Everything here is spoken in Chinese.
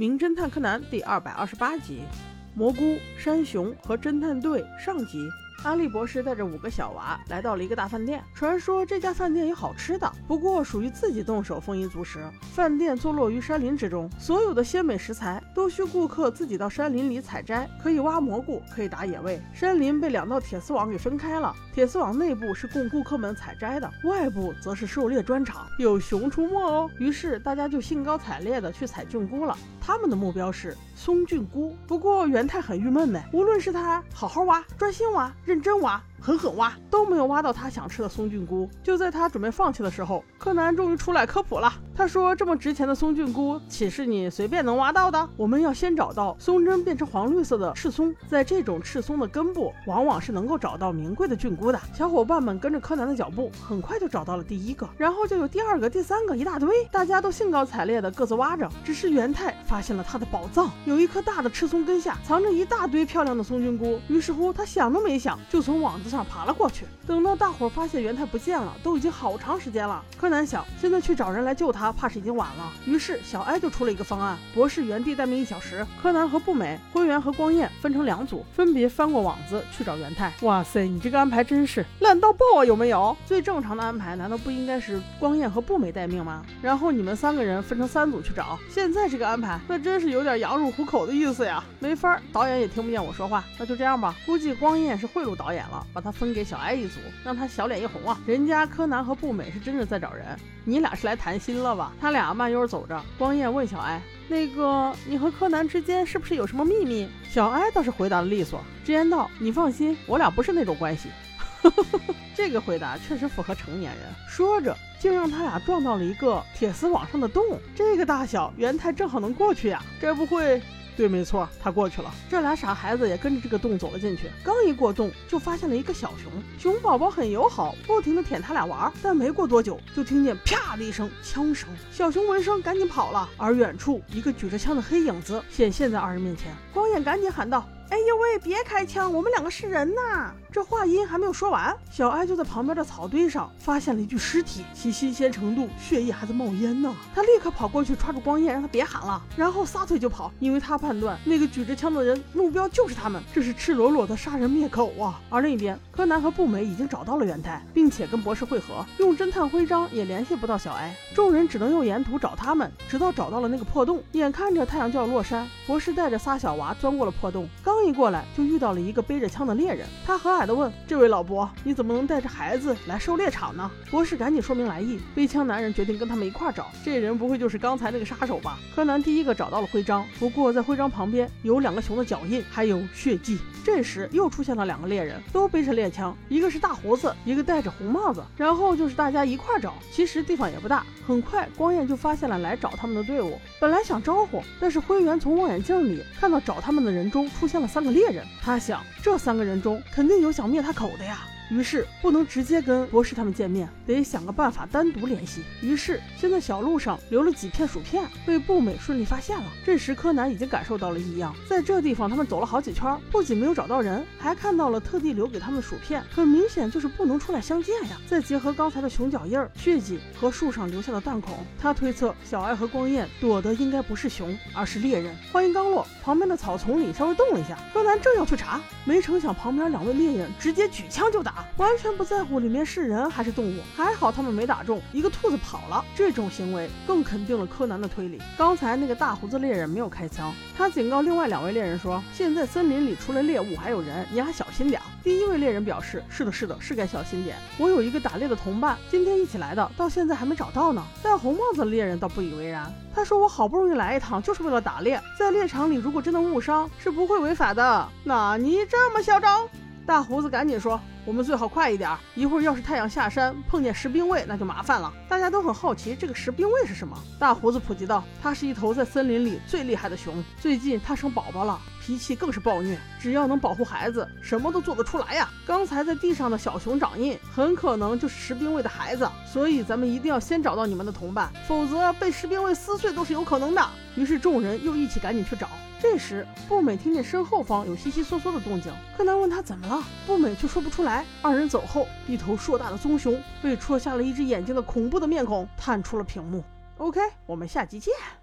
名侦探柯南》第二百二十八集，蘑菇、山熊和侦探队上集。阿笠博士带着五个小娃来到了一个大饭店。传说这家饭店有好吃的，不过属于自己动手丰衣足食。饭店坐落于山林之中，所有的鲜美食材都需顾客自己到山林里采摘。可以挖蘑菇，可以打野味。山林被两道铁丝网给分开了，铁丝网内部是供顾客们采摘的，外部则是狩猎专场，有熊出没哦。于是大家就兴高采烈的去采菌菇了。他们的目标是松菌菇。不过元太很郁闷呢，无论是他好好挖，专心挖。认真玩。狠狠挖都没有挖到他想吃的松菌菇。就在他准备放弃的时候，柯南终于出来科普了。他说：“这么值钱的松菌菇，岂是你随便能挖到的？我们要先找到松针变成黄绿色的赤松，在这种赤松的根部，往往是能够找到名贵的菌菇的。”小伙伴们跟着柯南的脚步，很快就找到了第一个，然后就有第二个、第三个，一大堆。大家都兴高采烈的各自挖着。只是元太发现了他的宝藏，有一棵大的赤松根下藏着一大堆漂亮的松菌菇。于是乎，他想都没想，就从网子。上爬了过去，等到大伙发现元太不见了，都已经好长时间了。柯南想，现在去找人来救他，怕是已经晚了。于是小哀就出了一个方案：博士原地待命一小时，柯南和步美、灰原和光彦分成两组，分别翻过网子去找元太。哇塞，你这个安排真是烂到爆啊！有没有？最正常的安排难道不应该是光彦和步美待命吗？然后你们三个人分成三组去找。现在这个安排，那真是有点羊入虎口的意思呀。没法，导演也听不见我说话，那就这样吧。估计光彦是贿赂导演了。他分给小哀一组，让他小脸一红啊！人家柯南和步美是真的在找人，你俩是来谈心了吧？他俩慢悠悠走着，光彦问小哀：“那个，你和柯南之间是不是有什么秘密？”小哀倒是回答的利索，直言道：“你放心，我俩不是那种关系。”这个回答确实符合成年人。说着，竟让他俩撞到了一个铁丝网上的洞，这个大小，元太正好能过去呀！该不会……对，没错，他过去了。这俩傻孩子也跟着这个洞走了进去。刚一过洞，就发现了一个小熊。熊宝宝很友好，不停的舔他俩玩。但没过多久，就听见啪的一声枪声。小熊闻声赶紧跑了。而远处一个举着枪的黑影子显现在二人面前。光彦赶紧喊道。哎呦喂！别开枪，我们两个是人呐！这话音还没有说完，小艾就在旁边的草堆上发现了一具尸体，其新鲜程度，血液还在冒烟呢。他立刻跑过去抓住光彦，让他别喊了，然后撒腿就跑，因为他判断那个举着枪的人目标就是他们，这是赤裸裸的杀人灭口啊！而另一边，柯南和步美已经找到了元太，并且跟博士会合，用侦探徽章也联系不到小艾，众人只能用沿途找他们，直到找到了那个破洞。眼看着太阳就要落山，博士带着仨小娃钻过了破洞，刚。刚一过来，就遇到了一个背着枪的猎人。他和蔼地问：“这位老伯，你怎么能带着孩子来狩猎场呢？”博士赶紧说明来意。背枪男人决定跟他们一块找。这人不会就是刚才那个杀手吧？柯南第一个找到了徽章，不过在徽章旁边有两个熊的脚印，还有血迹。这时又出现了两个猎人，都背着猎枪，一个是大胡子，一个戴着红帽子。然后就是大家一块找。其实地方也不大，很快光彦就发现了来找他们的队伍。本来想招呼，但是灰原从望远镜里看到找他们的人中出现了。三个猎人，他想，这三个人中肯定有想灭他口的呀。于是不能直接跟博士他们见面，得想个办法单独联系。于是先在小路上留了几片薯片，被步美顺利发现了。这时柯南已经感受到了异样，在这地方他们走了好几圈，不仅没有找到人，还看到了特地留给他们的薯片，很明显就是不能出来相见呀。再结合刚才的熊脚印、血迹和树上留下的弹孔，他推测小爱和光彦躲的应该不是熊，而是猎人。话音刚落，旁边的草丛里稍微动了一下，柯南正要去查，没成想旁边两位猎人直接举枪就打。完全不在乎里面是人还是动物，还好他们没打中，一个兔子跑了。这种行为更肯定了柯南的推理。刚才那个大胡子猎人没有开枪，他警告另外两位猎人说：“现在森林里除了猎物还有人，你俩小心点。”第一位猎人表示：“是的，是的，是该小心点。我有一个打猎的同伴，今天一起来的，到现在还没找到呢。”戴红帽子的猎人倒不以为然，他说：“我好不容易来一趟，就是为了打猎，在猎场里如果真的误伤，是不会违法的。那你这么嚣张？”大胡子赶紧说。我们最好快一点，一会儿要是太阳下山碰见石兵卫，那就麻烦了。大家都很好奇这个石兵卫是什么。大胡子普及道：“它是一头在森林里最厉害的熊，最近它生宝宝了，脾气更是暴虐。只要能保护孩子，什么都做得出来呀。刚才在地上的小熊掌印，很可能就是石兵卫的孩子，所以咱们一定要先找到你们的同伴，否则被石兵卫撕碎都是有可能的。”于是众人又一起赶紧去找。这时，步美听见身后方有悉悉嗦嗦的动静，柯南问他怎么了，步美却说不出来。二人走后，一头硕大的棕熊被戳瞎了一只眼睛的恐怖的面孔探出了屏幕。OK，我们下集见。